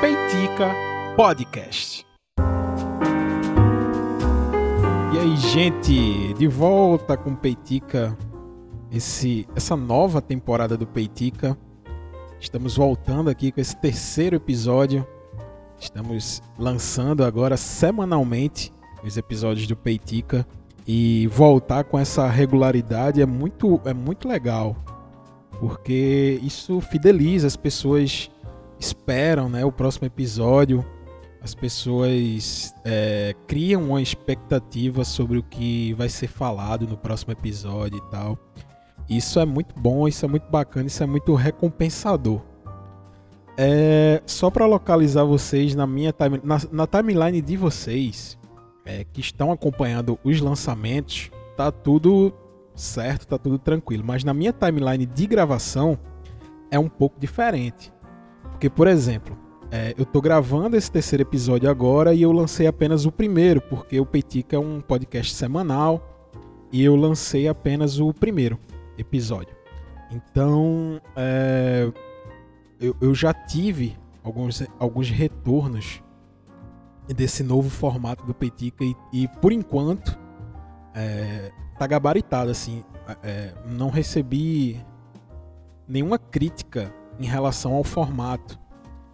Peitica Podcast. E aí, gente, de volta com Peitica, esse, essa nova temporada do Peitica. Estamos voltando aqui com esse terceiro episódio. Estamos lançando agora semanalmente os episódios do Peitica e voltar com essa regularidade é muito é muito legal porque isso fideliza as pessoas esperam né o próximo episódio. As pessoas é, criam uma expectativa sobre o que vai ser falado no próximo episódio e tal. Isso é muito bom isso é muito bacana isso é muito recompensador. É, só para localizar vocês na minha time, na, na timeline de vocês é, que estão acompanhando os lançamentos, tá tudo certo, tá tudo tranquilo. Mas na minha timeline de gravação é um pouco diferente. Porque, por exemplo, é, eu tô gravando esse terceiro episódio agora e eu lancei apenas o primeiro, porque o Peitica é um podcast semanal e eu lancei apenas o primeiro episódio. Então, é, eu, eu já tive alguns, alguns retornos desse novo formato do Petica e, e por enquanto é, tá gabaritado assim é, não recebi nenhuma crítica em relação ao formato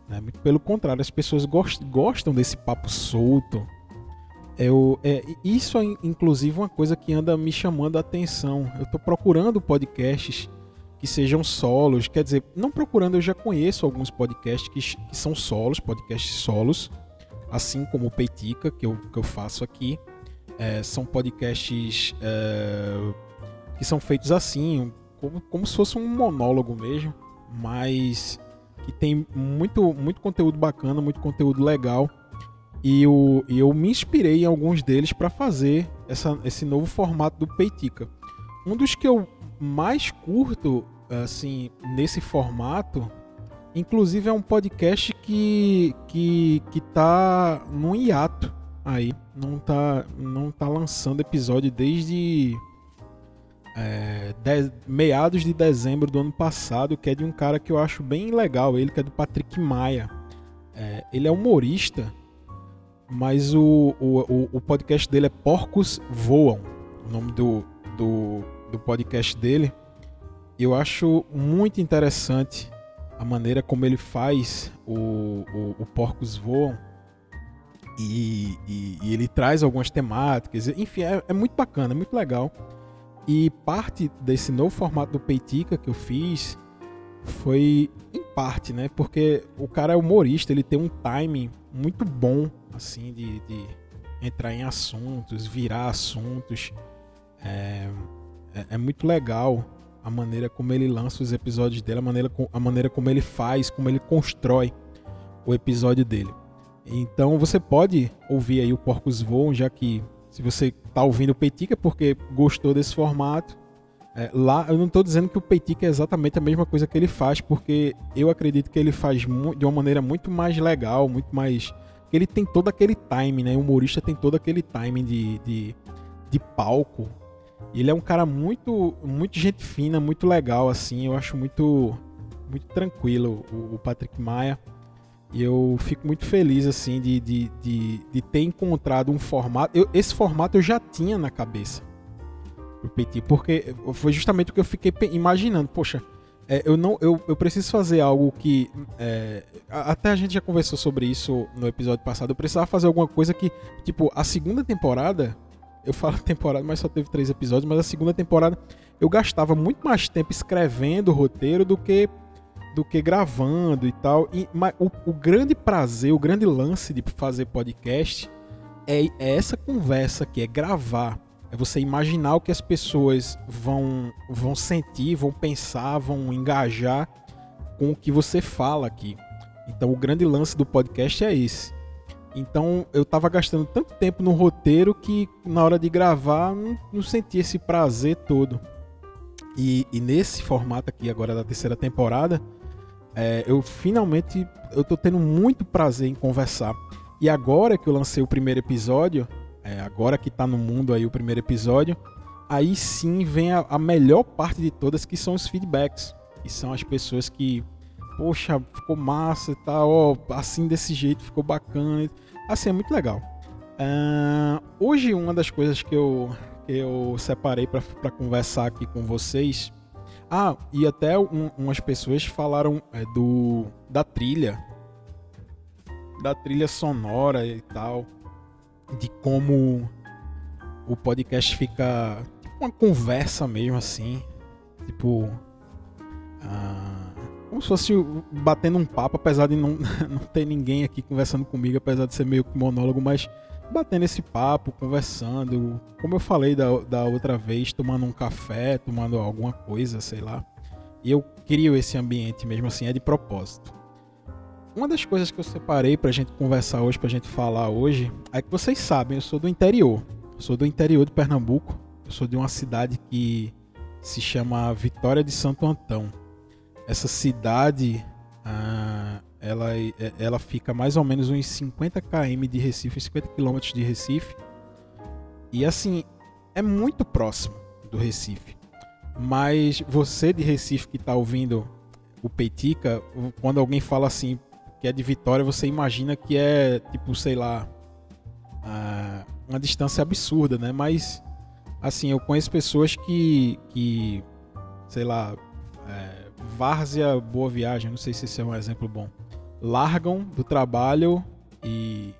né? pelo contrário as pessoas gost, gostam desse papo solto eu, é, isso é inclusive uma coisa que anda me chamando a atenção eu estou procurando podcasts que sejam solos quer dizer não procurando eu já conheço alguns podcasts que, que são solos podcasts solos assim como o Peitica, que eu, que eu faço aqui. É, são podcasts é, que são feitos assim, como, como se fosse um monólogo mesmo, mas que tem muito, muito conteúdo bacana, muito conteúdo legal. E eu, eu me inspirei em alguns deles para fazer essa, esse novo formato do Peitica. Um dos que eu mais curto assim nesse formato Inclusive é um podcast que que que tá num hiato aí, não tá não tá lançando episódio desde é, de, meados de dezembro do ano passado, que é de um cara que eu acho bem legal, ele que é do Patrick Maia. É, ele é humorista, mas o, o, o podcast dele é Porcos Voam, o nome do, do, do podcast dele. Eu acho muito interessante a maneira como ele faz o, o, o Porcos Voam e, e, e, ele traz algumas temáticas, enfim, é, é, muito bacana, é muito legal. E parte desse novo formato do Peitica que eu fiz foi em parte, né? Porque o cara é humorista, ele tem um timing muito bom, assim, de, de entrar em assuntos, virar assuntos. É, é, é muito legal a maneira como ele lança os episódios dele, a maneira, a maneira como ele faz, como ele constrói o episódio dele. Então você pode ouvir aí o Porcos Voam, já que se você está ouvindo o Peitica porque gostou desse formato, é, lá eu não estou dizendo que o Peitica é exatamente a mesma coisa que ele faz, porque eu acredito que ele faz de uma maneira muito mais legal, muito mais. Ele tem todo aquele time, né? O humorista tem todo aquele time de, de, de palco, ele é um cara muito, muito gente fina, muito legal, assim. Eu acho muito, muito tranquilo o, o Patrick Maia. E eu fico muito feliz, assim, de, de, de, de ter encontrado um formato. Eu, esse formato eu já tinha na cabeça do Petit, porque foi justamente o que eu fiquei imaginando. Poxa, é, eu não eu, eu preciso fazer algo que é, até a gente já conversou sobre isso no episódio passado eu precisava fazer alguma coisa que tipo a segunda temporada eu falo temporada, mas só teve três episódios, mas a segunda temporada eu gastava muito mais tempo escrevendo o roteiro do que do que gravando e tal. E, mas o, o grande prazer, o grande lance de fazer podcast é, é essa conversa que é gravar. É você imaginar o que as pessoas vão, vão sentir, vão pensar, vão engajar com o que você fala aqui. Então o grande lance do podcast é esse. Então eu tava gastando tanto tempo no roteiro que na hora de gravar não, não senti esse prazer todo. E, e, nesse formato aqui agora da terceira temporada, é, eu finalmente eu tô tendo muito prazer em conversar. E agora que eu lancei o primeiro episódio, é, agora que tá no mundo aí o primeiro episódio, aí sim vem a, a melhor parte de todas, que são os feedbacks. Que são as pessoas que poxa, ficou massa e tal, ó, assim desse jeito ficou bacana. Assim, é muito legal. Uh, hoje, uma das coisas que eu, que eu separei para conversar aqui com vocês. Ah, e até um, umas pessoas falaram é, do da trilha, da trilha sonora e tal, de como o podcast fica tipo uma conversa mesmo assim, tipo. Uh, como se fosse batendo um papo, apesar de não, não ter ninguém aqui conversando comigo, apesar de ser meio que monólogo, mas batendo esse papo, conversando, como eu falei da, da outra vez, tomando um café, tomando alguma coisa, sei lá. E eu crio esse ambiente mesmo assim, é de propósito. Uma das coisas que eu separei pra gente conversar hoje, pra gente falar hoje, é que vocês sabem, eu sou do interior. Eu sou do interior de Pernambuco. Eu sou de uma cidade que se chama Vitória de Santo Antão essa cidade ah, ela, ela fica mais ou menos uns 50 km de Recife, 50 km de Recife. E assim, é muito próximo do Recife. Mas você de Recife que está ouvindo o Peitica, quando alguém fala assim que é de Vitória, você imagina que é tipo, sei lá, ah, uma distância absurda, né? Mas assim, eu conheço pessoas que, que sei lá, é, Várzea Boa Viagem, não sei se esse é um exemplo bom, largam do trabalho e,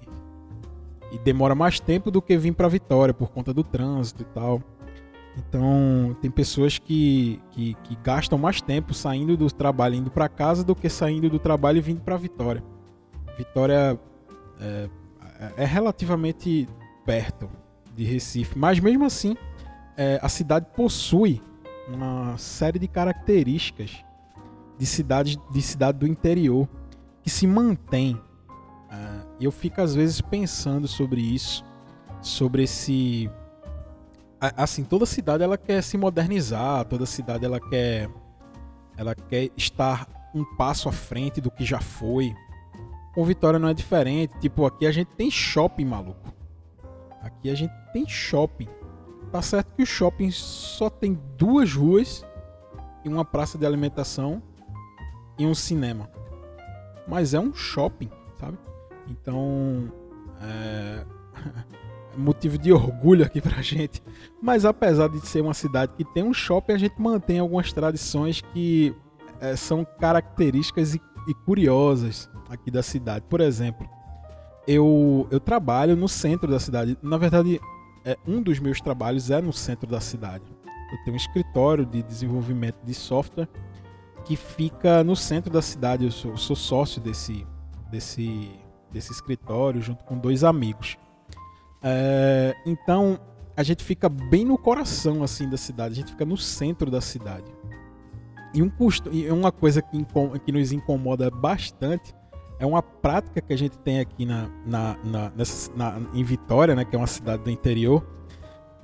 e demora mais tempo do que vir para Vitória por conta do trânsito e tal. Então, tem pessoas que, que, que gastam mais tempo saindo do trabalho indo para casa do que saindo do trabalho e vindo para Vitória. Vitória é, é, relativamente perto de Recife, mas mesmo assim, é, a cidade possui uma série de características de cidade, de cidade do interior se mantém. Uh, eu fico às vezes pensando sobre isso, sobre esse assim toda cidade ela quer se modernizar, toda cidade ela quer ela quer estar um passo à frente do que já foi. Com Vitória não é diferente. Tipo, aqui a gente tem shopping, maluco. Aqui a gente tem shopping. Tá certo que o shopping só tem duas ruas e uma praça de alimentação em um cinema. Mas é um shopping, sabe? Então, é motivo de orgulho aqui pra gente. Mas apesar de ser uma cidade que tem um shopping, a gente mantém algumas tradições que é, são características e, e, curiosas aqui da cidade. Por exemplo, eu, eu trabalho no centro da cidade. Na verdade, é, um dos meus trabalhos é no centro da cidade. Eu tenho um escritório de desenvolvimento de software que fica no centro da cidade. Eu sou, sou sócio desse, desse, desse escritório junto com dois amigos. É, então a gente fica bem no coração assim da cidade, a gente fica no centro da cidade. E um custo, e uma coisa que, que nos incomoda bastante é uma prática que a gente tem aqui na, na, na, nessa, na, em Vitória, né, que é uma cidade do interior,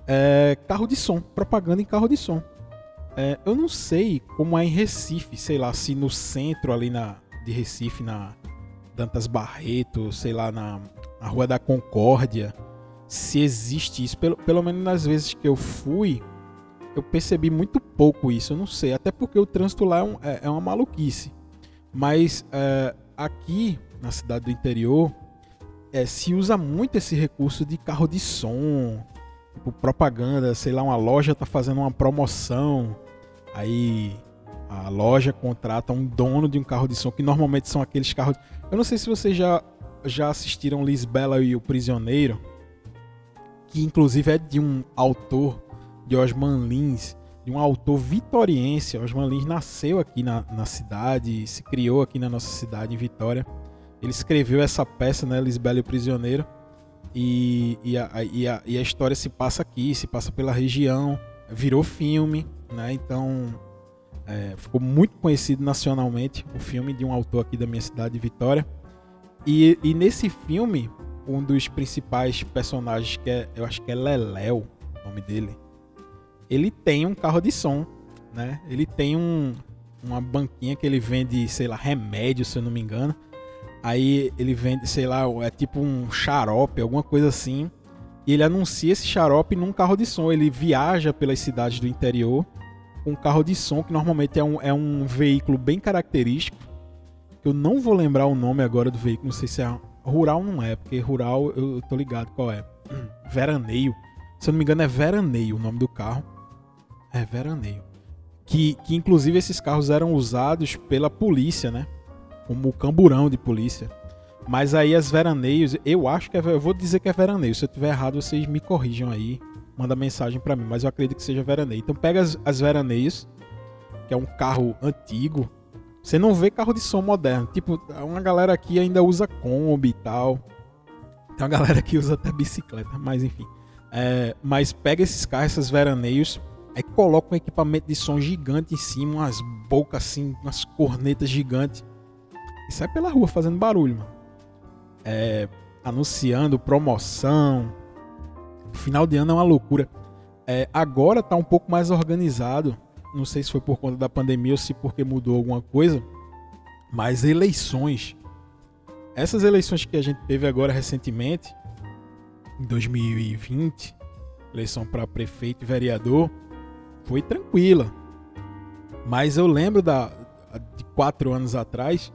é carro de som, propaganda em carro de som. É, eu não sei como é em Recife, sei lá, se no centro ali na, de Recife, na Dantas Barreto, sei lá, na, na Rua da Concórdia, se existe isso. Pelo, pelo menos nas vezes que eu fui, eu percebi muito pouco isso, eu não sei. Até porque o trânsito lá é, um, é, é uma maluquice. Mas é, aqui, na cidade do interior, é, se usa muito esse recurso de carro de som, tipo propaganda, sei lá, uma loja tá fazendo uma promoção Aí a loja contrata um dono de um carro de som, que normalmente são aqueles carros. Eu não sei se vocês já, já assistiram Lisbela e o Prisioneiro, que inclusive é de um autor, de Osman Lins, de um autor vitoriense. Osman Lins nasceu aqui na, na cidade, se criou aqui na nossa cidade, em Vitória. Ele escreveu essa peça, né, Lisbela e o Prisioneiro, e, e, a, e, a, e a história se passa aqui, se passa pela região, virou filme né? Então é, ficou muito conhecido nacionalmente o filme de um autor aqui da minha cidade, Vitória. E, e nesse filme, um dos principais personagens, que é, eu acho que é Leléo, o nome dele, ele tem um carro de som, né? Ele tem um, uma banquinha que ele vende, sei lá, remédio, se eu não me engano. Aí ele vende, sei lá, é tipo um xarope, alguma coisa assim. E ele anuncia esse xarope num carro de som. Ele viaja pelas cidades do interior um carro de som, que normalmente é um, é um veículo bem característico. eu não vou lembrar o nome agora do veículo, não sei se é rural não é, porque rural eu tô ligado qual é. Veraneio. Se eu não me engano é Veraneio o nome do carro. É Veraneio. Que, que inclusive esses carros eram usados pela polícia, né? Como camburão de polícia. Mas aí as veraneios, eu acho que é, eu vou dizer que é veraneio. Se eu tiver errado, vocês me corrijam aí, manda mensagem para mim, mas eu acredito que seja veraneio. Então pega as, as veraneios, que é um carro antigo. Você não vê carro de som moderno. Tipo, uma galera aqui ainda usa Kombi e tal. Tem uma galera que usa até bicicleta, mas enfim. É, mas pega esses carros, esses veraneios, aí coloca um equipamento de som gigante em cima, umas bocas assim, umas cornetas gigantes. E sai pela rua fazendo barulho, mano é, anunciando promoção. Final de ano é uma loucura. É, agora está um pouco mais organizado. Não sei se foi por conta da pandemia ou se porque mudou alguma coisa. Mas eleições. Essas eleições que a gente teve agora recentemente, em 2020, eleição para prefeito e vereador, foi tranquila. Mas eu lembro da, de quatro anos atrás,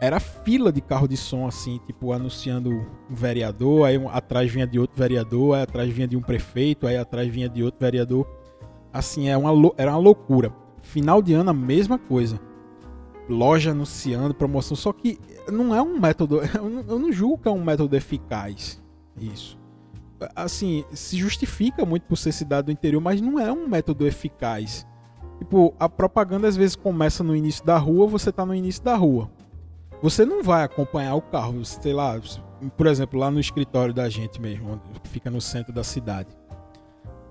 era fila de carro de som, assim, tipo, anunciando um vereador, aí um, atrás vinha de outro vereador, aí atrás vinha de um prefeito, aí atrás vinha de outro vereador. Assim, é uma, era uma loucura. Final de ano, a mesma coisa. Loja anunciando, promoção, só que não é um método, eu não, eu não julgo que é um método eficaz. Isso. Assim, se justifica muito por ser cidade do interior, mas não é um método eficaz. Tipo, a propaganda às vezes começa no início da rua, você tá no início da rua você não vai acompanhar o carro, sei lá, por exemplo, lá no escritório da gente mesmo, que fica no centro da cidade.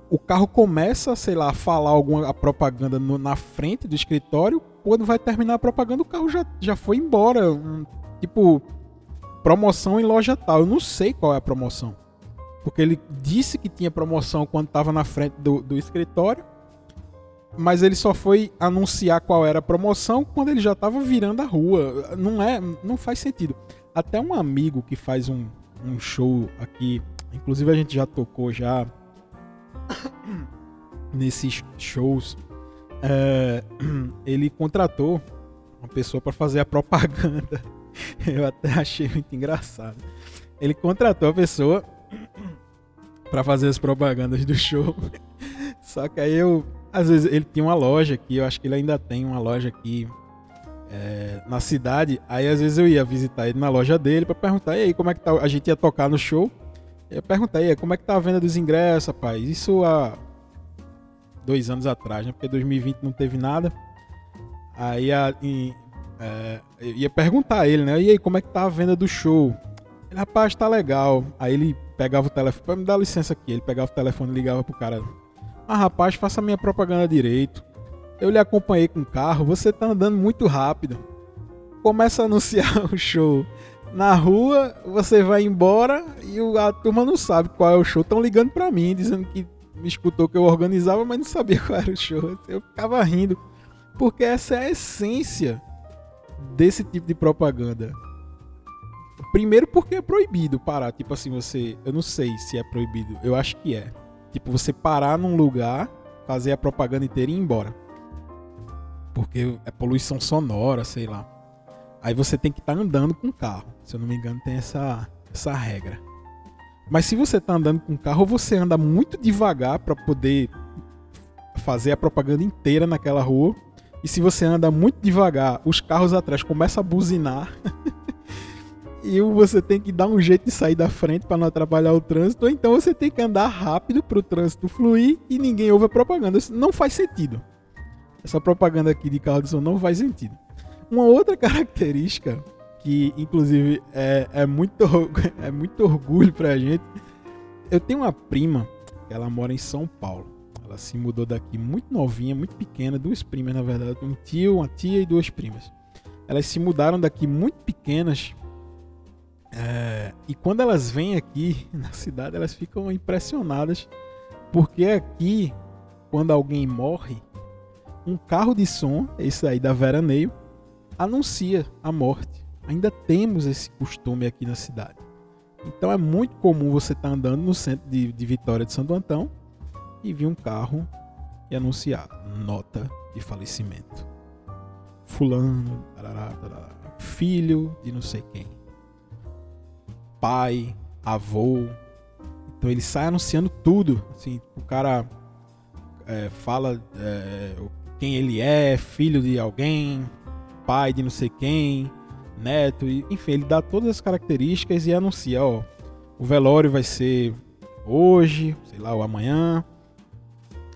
O carro começa, sei lá, a falar alguma propaganda no, na frente do escritório, quando vai terminar a propaganda, o carro já, já foi embora. Um, tipo, promoção em loja tal. Eu não sei qual é a promoção. Porque ele disse que tinha promoção quando estava na frente do, do escritório mas ele só foi anunciar qual era a promoção quando ele já estava virando a rua. Não é, não faz sentido. Até um amigo que faz um, um show aqui, inclusive a gente já tocou já nesses shows, é, ele contratou uma pessoa para fazer a propaganda. Eu até achei muito engraçado. Ele contratou a pessoa para fazer as propagandas do show. Só que aí eu às vezes ele tinha uma loja aqui, eu acho que ele ainda tem uma loja aqui é, na cidade. Aí às vezes eu ia visitar ele na loja dele para perguntar, e aí, como é que tá? A gente ia tocar no show. Eu perguntei, como é que tá a venda dos ingressos, rapaz? Isso há dois anos atrás, né? Porque 2020 não teve nada. Aí a, em, é, eu ia perguntar a ele, né? E aí, como é que tá a venda do show? Ele, rapaz, tá legal. Aí ele pegava o telefone, me dá licença aqui. Ele pegava o telefone e ligava pro cara ah, rapaz, faça minha propaganda direito. Eu lhe acompanhei com o carro, você tá andando muito rápido. Começa a anunciar o show na rua, você vai embora e a turma não sabe qual é o show. Estão ligando para mim, dizendo que me escutou que eu organizava, mas não sabia qual era o show. Eu ficava rindo. Porque essa é a essência desse tipo de propaganda. Primeiro porque é proibido parar. Tipo assim, você. Eu não sei se é proibido. Eu acho que é. Tipo, você parar num lugar, fazer a propaganda inteira e ir embora. Porque é poluição sonora, sei lá. Aí você tem que estar tá andando com o carro. Se eu não me engano, tem essa, essa regra. Mas se você está andando com o carro, você anda muito devagar para poder fazer a propaganda inteira naquela rua. E se você anda muito devagar, os carros atrás começam a buzinar. e você tem que dar um jeito de sair da frente para não atrapalhar o trânsito, ou então você tem que andar rápido para o trânsito fluir e ninguém ouve a propaganda. Isso não faz sentido. Essa propaganda aqui de carro de som não faz sentido. Uma outra característica que, inclusive, é, é, muito, é muito orgulho para a gente. Eu tenho uma prima, ela mora em São Paulo. Ela se mudou daqui muito novinha, muito pequena, duas primas na verdade, um tio, uma tia e duas primas. Elas se mudaram daqui muito pequenas é, e quando elas vêm aqui na cidade, elas ficam impressionadas, porque aqui, quando alguém morre, um carro de som, esse aí da Veraneio, anuncia a morte. Ainda temos esse costume aqui na cidade. Então é muito comum você estar tá andando no centro de, de Vitória de Santo Antão e vir um carro e anunciar nota de falecimento. Fulano, tarará, tarará filho de não sei quem. Pai, avô. Então ele sai anunciando tudo. Assim, o cara é, fala é, quem ele é, filho de alguém, pai de não sei quem, neto, enfim, ele dá todas as características e anuncia, ó, o velório vai ser hoje, sei lá, ou amanhã,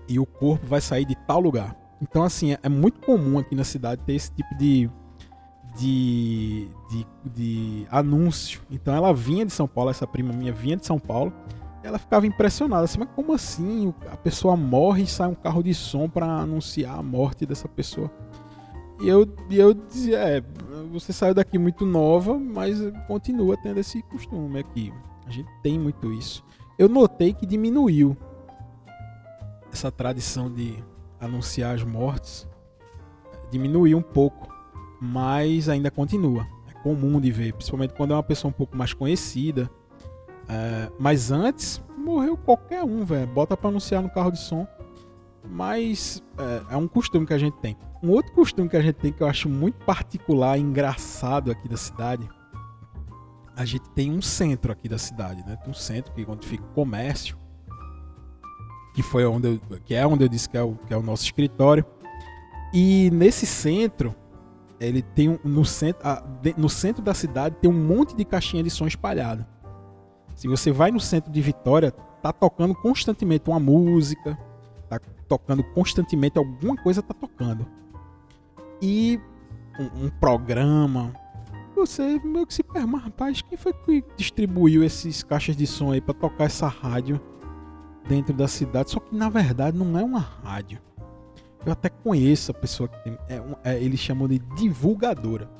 e o corpo vai sair de tal lugar. Então, assim, é, é muito comum aqui na cidade ter esse tipo de, de, de, de anúncio. Então, ela vinha de São Paulo, essa prima minha vinha de São Paulo, ela ficava impressionada, assim, mas como assim? A pessoa morre e sai um carro de som para anunciar a morte dessa pessoa. E eu, eu dizia, é, você saiu daqui muito nova, mas continua tendo esse costume aqui. A gente tem muito isso. Eu notei que diminuiu essa tradição de anunciar as mortes. Diminuiu um pouco, mas ainda continua. É comum de ver, principalmente quando é uma pessoa um pouco mais conhecida é, mas antes, morreu qualquer um, velho. Bota pra anunciar no carro de som. Mas é, é, um costume que a gente tem. Um outro costume que a gente tem que eu acho muito particular e engraçado aqui da cidade. A gente tem um centro aqui da cidade, né? Tem um centro que onde fica o comércio. Que foi onde eu, que é onde eu disse que é o, que é o nosso escritório. E nesse centro, ele tem um, no centro, no centro da cidade tem um monte de caixinha de som espalhada. Se você vai no centro de Vitória, tá tocando constantemente uma música, tá tocando constantemente alguma coisa tá tocando. E um, um programa. Você meio que se pergunta, rapaz, quem foi que distribuiu esses caixas de som aí para tocar essa rádio dentro da cidade? Só que na verdade não é uma rádio. Eu até conheço a pessoa que tem. É, é, eles chamam de divulgadora.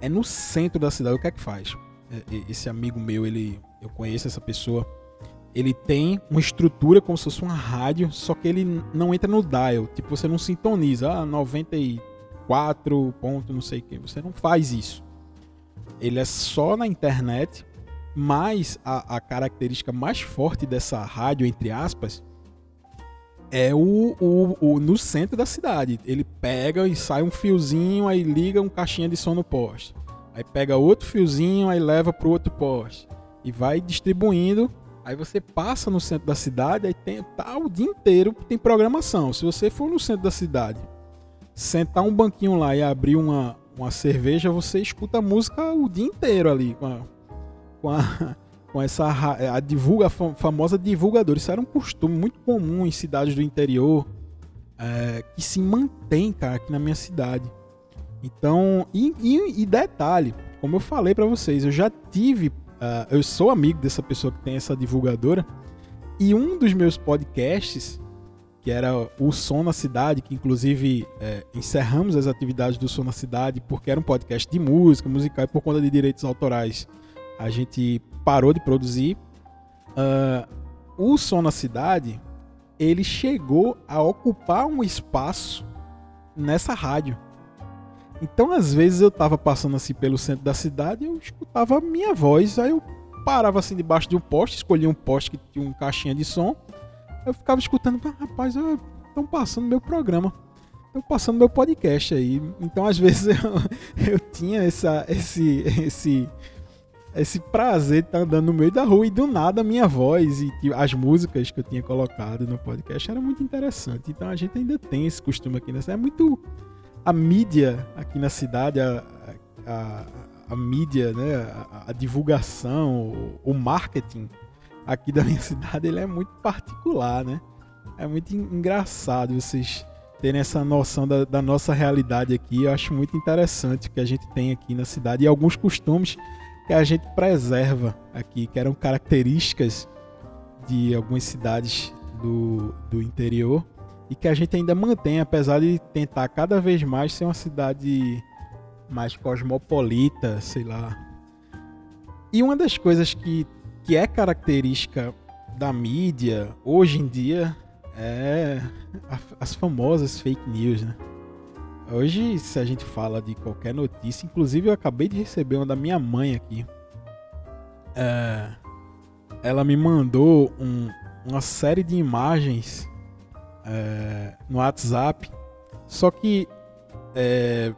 É no centro da cidade. O que é que faz? É, esse amigo meu, ele eu conheço essa pessoa. Ele tem uma estrutura como se fosse uma rádio, só que ele não entra no dial. Tipo, você não sintoniza, ah, 94 ponto não sei o que. Você não faz isso. Ele é só na internet, mas a, a característica mais forte dessa rádio, entre aspas, é o, o, o, no centro da cidade. Ele pega e sai um fiozinho, aí liga um caixinha de som no poste. Aí pega outro fiozinho, aí leva pro outro poste e vai distribuindo. Aí você passa no centro da cidade, aí tem tá o dia inteiro tem programação. Se você for no centro da cidade, sentar um banquinho lá e abrir uma, uma cerveja, você escuta música o dia inteiro ali com a, com a, com essa a divulga a famosa divulgadora. Isso era um costume muito comum em cidades do interior é, que se mantém, cara, aqui na minha cidade. Então, e, e, e detalhe, como eu falei para vocês, eu já tive Uh, eu sou amigo dessa pessoa que tem essa divulgadora. E um dos meus podcasts, que era o Som na Cidade, que inclusive é, encerramos as atividades do Som na Cidade porque era um podcast de música, musical, e por conta de direitos autorais a gente parou de produzir. Uh, o Som na Cidade, ele chegou a ocupar um espaço nessa rádio. Então, às vezes, eu tava passando assim pelo centro da cidade eu escutava a minha voz. Aí eu parava assim debaixo de um poste, escolhia um poste que tinha um caixinha de som. Eu ficava escutando, ah, rapaz, estão passando meu programa. Estão passando meu podcast aí. Então, às vezes, eu, eu tinha essa, esse, esse, esse prazer de estar andando no meio da rua e do nada a minha voz e as músicas que eu tinha colocado no podcast era muito interessante. Então, a gente ainda tem esse costume aqui. Né? É muito a mídia aqui na cidade, a, a, a mídia, né, a, a divulgação, o, o, marketing aqui da minha cidade, ele é muito particular, né? É muito engraçado vocês terem essa noção da, da nossa realidade aqui. Eu acho muito interessante o que a gente tem aqui na cidade e alguns costumes que a gente preserva aqui, que eram características de algumas cidades do, do interior e que a gente ainda mantém, apesar de tentar cada vez mais ser uma cidade mais cosmopolita, sei lá. E uma das coisas que, que é característica da mídia hoje em dia é as famosas fake news, né? Hoje, se a gente fala de qualquer notícia, inclusive eu acabei de receber uma da minha mãe aqui. É, ela me mandou um, uma série de imagens é, no WhatsApp. Só que é,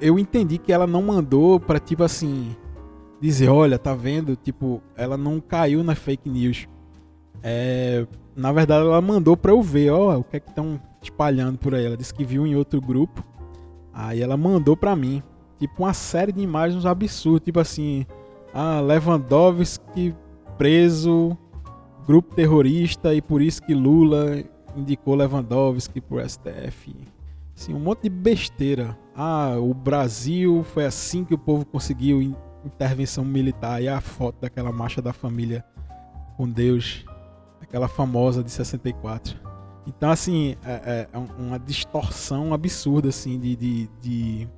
eu entendi que ela não mandou pra, tipo assim, dizer, olha, tá vendo? Tipo, ela não caiu na fake news. É, na verdade, ela mandou pra eu ver, ó, o que é que estão espalhando por aí. Ela disse que viu em outro grupo. Aí ela mandou pra mim, tipo, uma série de imagens absurdas, tipo assim, ah, Lewandowski preso, grupo terrorista e por isso que Lula indicou Lewandowski pro STF. Assim, um monte de besteira. Ah, o Brasil foi assim que o povo conseguiu intervenção militar. E a foto daquela marcha da família com Deus, aquela famosa de 64. Então, assim, é, é uma distorção absurda, assim, de, de, de,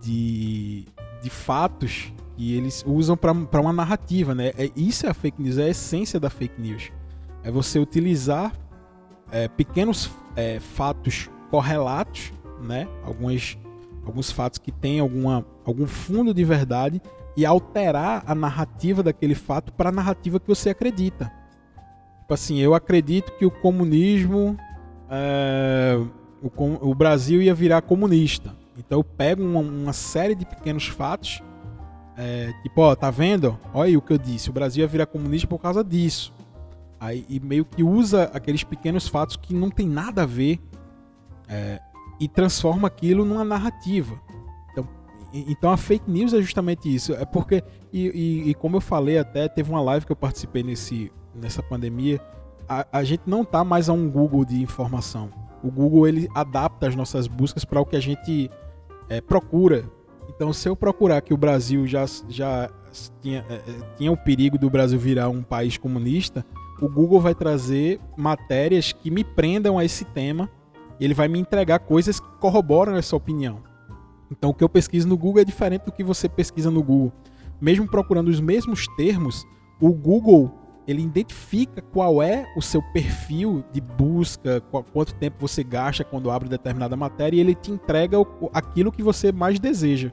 de, de fatos que eles usam para uma narrativa, né? É, isso é a fake news, é a essência da fake news. É você utilizar é, pequenos é, fatos correlatos, né? Alguns, alguns fatos que têm alguma, algum fundo de verdade e alterar a narrativa daquele fato para a narrativa que você acredita. Tipo assim, eu acredito que o comunismo, é, o, o Brasil ia virar comunista. Então eu pego uma, uma série de pequenos fatos é, tipo, ó, tá vendo? Olha aí o que eu disse. O Brasil ia virar comunista por causa disso. Aí, e meio que usa aqueles pequenos fatos que não tem nada a ver é, e transforma aquilo numa narrativa. Então, então a fake news é justamente isso. É porque, e, e, e, como eu falei até, teve uma live que eu participei nesse, nessa pandemia. A, a gente não tá mais a um Google de informação. O Google ele adapta as nossas buscas para o que a gente é, procura então, se eu procurar que o Brasil já, já tinha, é, é, tinha o perigo do Brasil virar um país comunista, o Google vai trazer matérias que me prendam a esse tema e ele vai me entregar coisas que corroboram essa opinião. Então, o que eu pesquiso no Google é diferente do que você pesquisa no Google. Mesmo procurando os mesmos termos, o Google ele identifica qual é o seu perfil de busca, quanto tempo você gasta quando abre determinada matéria e ele te entrega aquilo que você mais deseja.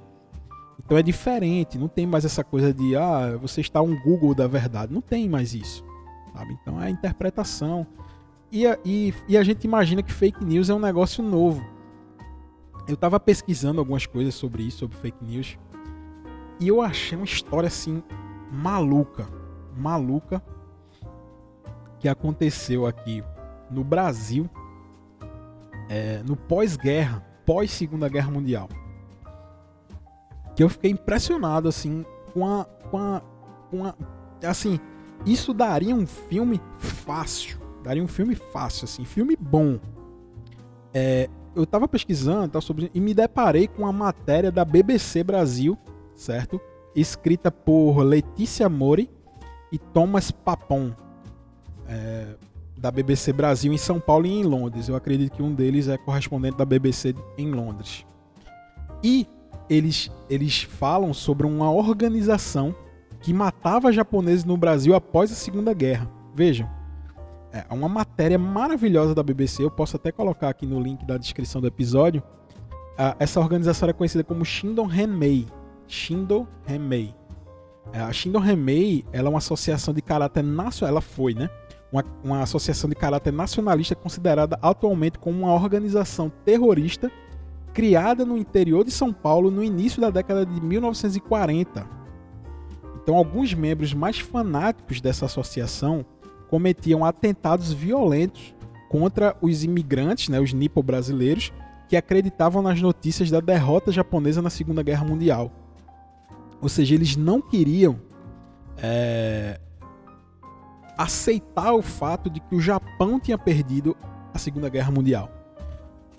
Então é diferente, não tem mais essa coisa de ah, você está um Google da verdade, não tem mais isso, sabe? Então é a interpretação. E a, e, e a gente imagina que fake news é um negócio novo. Eu estava pesquisando algumas coisas sobre isso, sobre fake news, e eu achei uma história assim maluca, maluca que aconteceu aqui no Brasil é, no pós-guerra, pós-segunda guerra mundial. Que eu fiquei impressionado assim com a, com a, com a assim, isso daria um filme fácil, daria um filme fácil assim, filme bom. É, eu tava pesquisando sobre e me deparei com a matéria da BBC Brasil, certo? Escrita por Letícia Mori e Thomas Papon é, da BBC Brasil em São Paulo e em Londres. Eu acredito que um deles é correspondente da BBC em Londres. E eles, eles falam sobre uma organização que matava japoneses no Brasil após a Segunda Guerra. Vejam, é uma matéria maravilhosa da BBC. Eu posso até colocar aqui no link da descrição do episódio. Essa organização era conhecida como Shindo Henmei. Shindo Henmei. É, a Shindo Henmei ela é uma associação de caráter nacional. Ela foi, né? Uma, uma associação de caráter nacionalista considerada atualmente como uma organização terrorista criada no interior de São Paulo no início da década de 1940. Então, alguns membros mais fanáticos dessa associação cometiam atentados violentos contra os imigrantes, né, os nipo-brasileiros, que acreditavam nas notícias da derrota japonesa na Segunda Guerra Mundial. Ou seja, eles não queriam é, aceitar o fato de que o Japão tinha perdido a Segunda Guerra Mundial.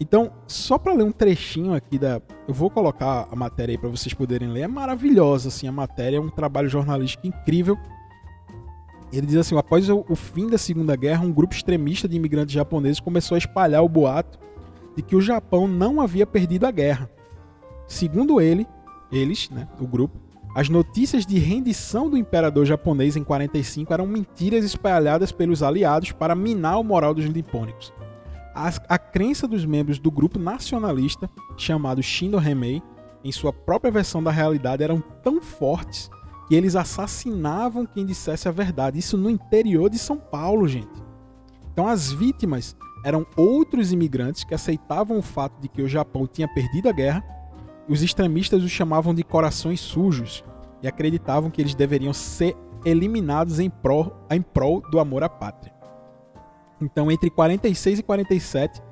Então, só para ler um trechinho aqui da, eu vou colocar a matéria aí para vocês poderem ler. É maravilhosa assim a matéria, é um trabalho jornalístico incrível. Ele diz assim: após o fim da Segunda Guerra, um grupo extremista de imigrantes japoneses começou a espalhar o boato de que o Japão não havia perdido a guerra. Segundo ele, eles, né, o grupo, as notícias de rendição do imperador japonês em 45 eram mentiras espalhadas pelos aliados para minar o moral dos nipônicos. A, a crença dos membros do grupo nacionalista, chamado Shindo Hemei, em sua própria versão da realidade, eram tão fortes que eles assassinavam quem dissesse a verdade. Isso no interior de São Paulo, gente. Então as vítimas eram outros imigrantes que aceitavam o fato de que o Japão tinha perdido a guerra os extremistas os chamavam de corações sujos e acreditavam que eles deveriam ser eliminados em prol, em prol do amor à pátria. Então, entre 46 e 47,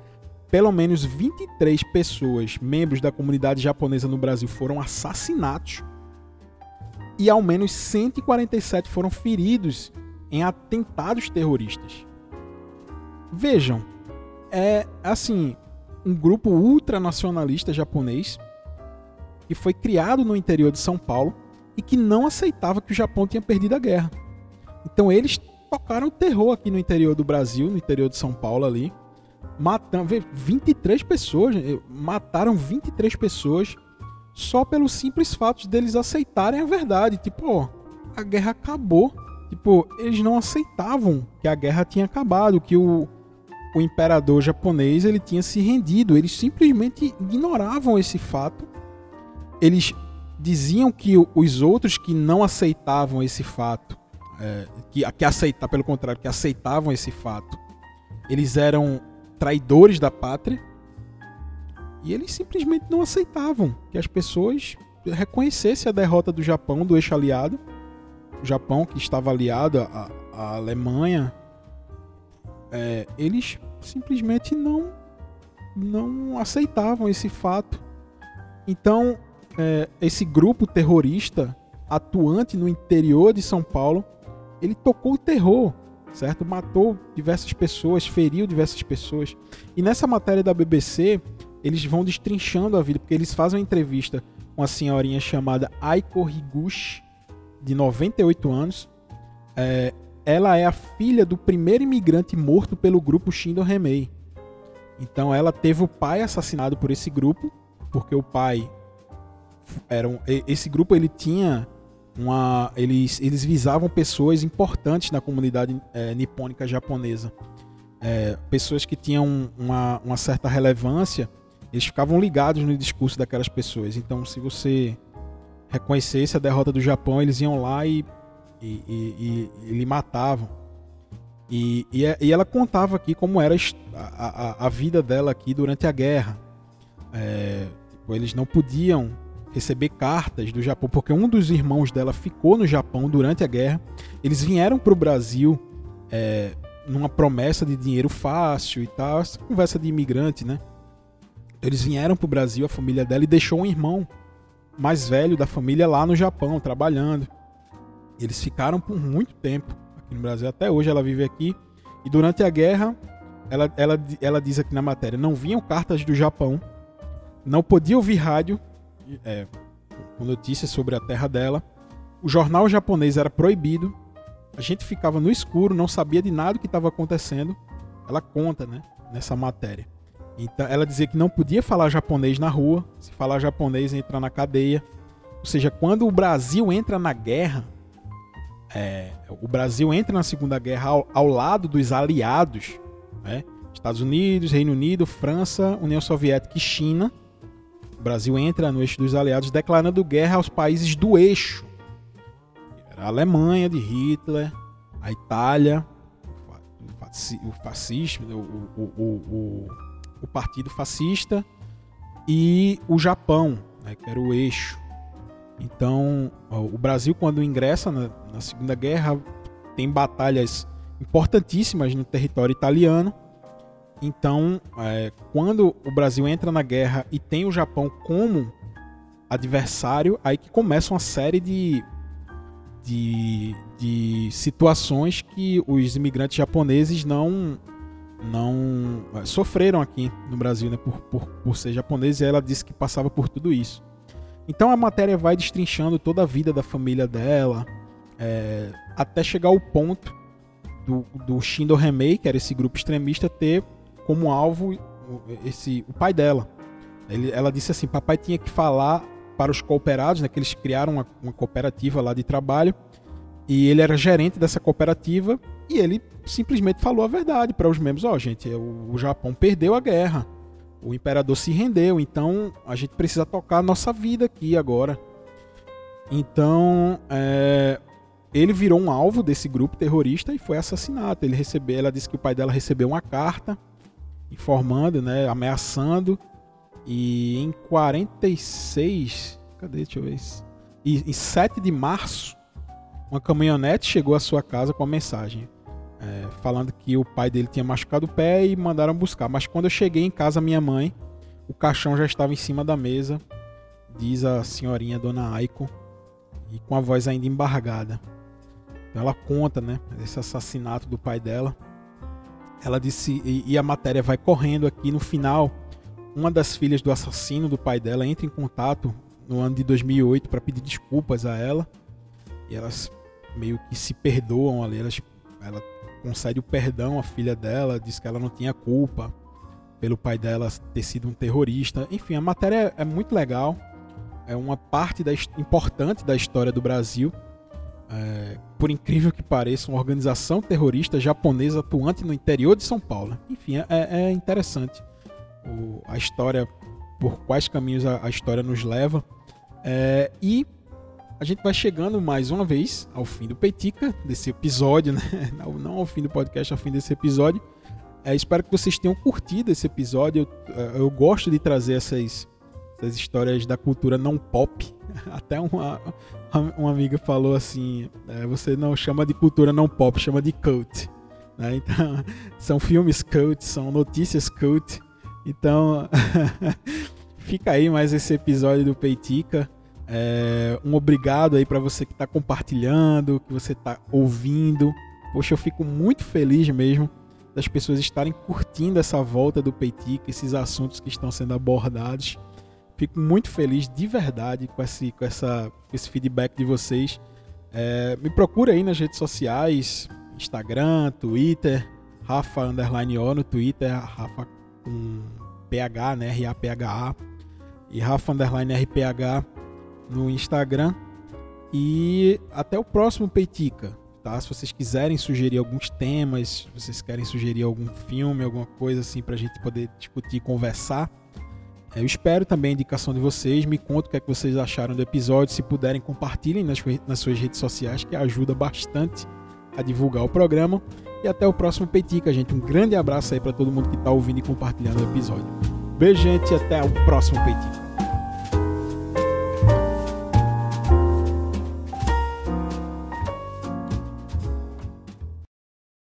pelo menos 23 pessoas, membros da comunidade japonesa no Brasil, foram assassinados e ao menos 147 foram feridos em atentados terroristas. Vejam, é assim, um grupo ultranacionalista japonês que foi criado no interior de São Paulo e que não aceitava que o Japão tinha perdido a guerra. Então eles tocaram terror aqui no interior do Brasil, no interior de São Paulo ali, matando 23 pessoas, mataram 23 pessoas só pelo simples fato deles aceitarem a verdade, tipo, ó, a guerra acabou. Tipo, eles não aceitavam que a guerra tinha acabado, que o, o imperador japonês ele tinha se rendido. Eles simplesmente ignoravam esse fato. Eles diziam que os outros que não aceitavam esse fato, é, que, que aceitar, pelo contrário, que aceitavam esse fato, eles eram traidores da pátria. E eles simplesmente não aceitavam que as pessoas reconhecessem a derrota do Japão, do eixo aliado. O Japão, que estava aliado à, à Alemanha, é, eles simplesmente não, não aceitavam esse fato. Então, é, esse grupo terrorista atuante no interior de São Paulo, ele tocou o terror, certo? Matou diversas pessoas, feriu diversas pessoas. E nessa matéria da BBC, eles vão destrinchando a vida, porque eles fazem uma entrevista com a senhorinha chamada Aiko Higuchi, de 98 anos. É, ela é a filha do primeiro imigrante morto pelo grupo Shindo Remei. Então ela teve o pai assassinado por esse grupo, porque o pai era um, esse grupo ele tinha uma eles, eles visavam pessoas importantes na comunidade é, nipônica japonesa. É, pessoas que tinham uma, uma certa relevância, eles ficavam ligados no discurso daquelas pessoas. Então, se você reconhecesse a derrota do Japão, eles iam lá e e, e, e, lhe matavam. E, e, ela contava aqui como era a, a, a vida dela aqui durante a guerra. É, tipo, eles não podiam receber cartas do Japão, porque um dos irmãos dela ficou no Japão durante a guerra. Eles vieram para o Brasil é, numa promessa de dinheiro fácil e tal, essa conversa de imigrante, né? Eles vieram para o Brasil, a família dela, e deixou um irmão mais velho da família lá no Japão, trabalhando. Eles ficaram por muito tempo aqui no Brasil. Até hoje ela vive aqui. E durante a guerra, ela, ela, ela diz aqui na matéria: não vinham cartas do Japão, não podia ouvir rádio é, com notícias sobre a terra dela. O jornal japonês era proibido. A gente ficava no escuro, não sabia de nada que estava acontecendo. Ela conta, né, nessa matéria. Então, ela dizia que não podia falar japonês na rua. Se falar japonês, entra na cadeia. Ou seja, quando o Brasil entra na guerra, é, o Brasil entra na Segunda Guerra ao, ao lado dos aliados, né? Estados Unidos, Reino Unido, França, União Soviética e China. O Brasil entra no eixo dos aliados declarando guerra aos países do eixo. A Alemanha de Hitler, a Itália, o fascismo, o, o, o, o, partido fascista e o Japão, né, que era o eixo. Então, o Brasil, quando ingressa na, na Segunda Guerra, tem batalhas importantíssimas no território italiano. Então, é, quando o Brasil entra na guerra e tem o Japão como adversário, aí que começa uma série de, de, de situações que os imigrantes japoneses não não é, sofreram aqui no Brasil, né, por, por, por ser japonês, e ela disse que passava por tudo isso. Então a matéria vai destrinchando toda a vida da família dela, é, até chegar ao ponto do, do Shindo Remei, que era esse grupo extremista, ter como alvo esse, o pai dela. Ele, ela disse assim: papai tinha que falar para os cooperados, né, que eles criaram uma, uma cooperativa lá de trabalho, e ele era gerente dessa cooperativa, e ele simplesmente falou a verdade para os membros: ó, oh, gente, o, o Japão perdeu a guerra o imperador se rendeu, então a gente precisa tocar a nossa vida aqui agora. Então, é, ele virou um alvo desse grupo terrorista e foi assassinado. Ele recebeu, ela disse que o pai dela recebeu uma carta informando, né, ameaçando E em 46, cadê, deixa eu ver isso. E em 7 de março, uma caminhonete chegou à sua casa com a mensagem é, falando que o pai dele tinha machucado o pé e mandaram buscar. Mas quando eu cheguei em casa, minha mãe, o caixão já estava em cima da mesa, diz a senhorinha Dona Aiko, e com a voz ainda embargada. Ela conta, né, esse assassinato do pai dela. Ela disse, e, e a matéria vai correndo aqui no final. Uma das filhas do assassino do pai dela entra em contato no ano de 2008 para pedir desculpas a ela. E elas meio que se perdoam ali, elas, ela concede o perdão à filha dela, diz que ela não tinha culpa pelo pai dela ter sido um terrorista. Enfim, a matéria é muito legal, é uma parte da, importante da história do Brasil. É, por incrível que pareça, uma organização terrorista japonesa atuante no interior de São Paulo. Enfim, é, é interessante o, a história, por quais caminhos a, a história nos leva. É, e a gente vai chegando mais uma vez ao fim do Peitica, desse episódio, né? Não, não ao fim do podcast, ao fim desse episódio. É, espero que vocês tenham curtido esse episódio. Eu, é, eu gosto de trazer essas, essas histórias da cultura não pop. Até uma, uma amiga falou assim: é, você não chama de cultura não pop, chama de cult. Né? Então, são filmes cult, são notícias cult. Então, fica aí mais esse episódio do Peitica. É, um obrigado aí para você que está compartilhando, que você está ouvindo. Poxa, eu fico muito feliz mesmo das pessoas estarem curtindo essa volta do Peitica, esses assuntos que estão sendo abordados. Fico muito feliz de verdade com esse, com essa, esse feedback de vocês. É, me procura aí nas redes sociais, Instagram, Twitter, Rafa Underline O no Twitter, Rafa com PH, né? R-A-P-H-A. E Rafa Underline RPH no Instagram. E até o próximo Peitica. Tá? Se vocês quiserem sugerir alguns temas, se vocês querem sugerir algum filme, alguma coisa assim para a gente poder discutir e conversar, eu espero também a indicação de vocês. Me conta o que, é que vocês acharam do episódio. Se puderem, compartilhem nas, nas suas redes sociais, que ajuda bastante a divulgar o programa. E até o próximo Peitica, gente. Um grande abraço aí para todo mundo que está ouvindo e compartilhando o episódio. Beijo, gente, e até o próximo Peitica.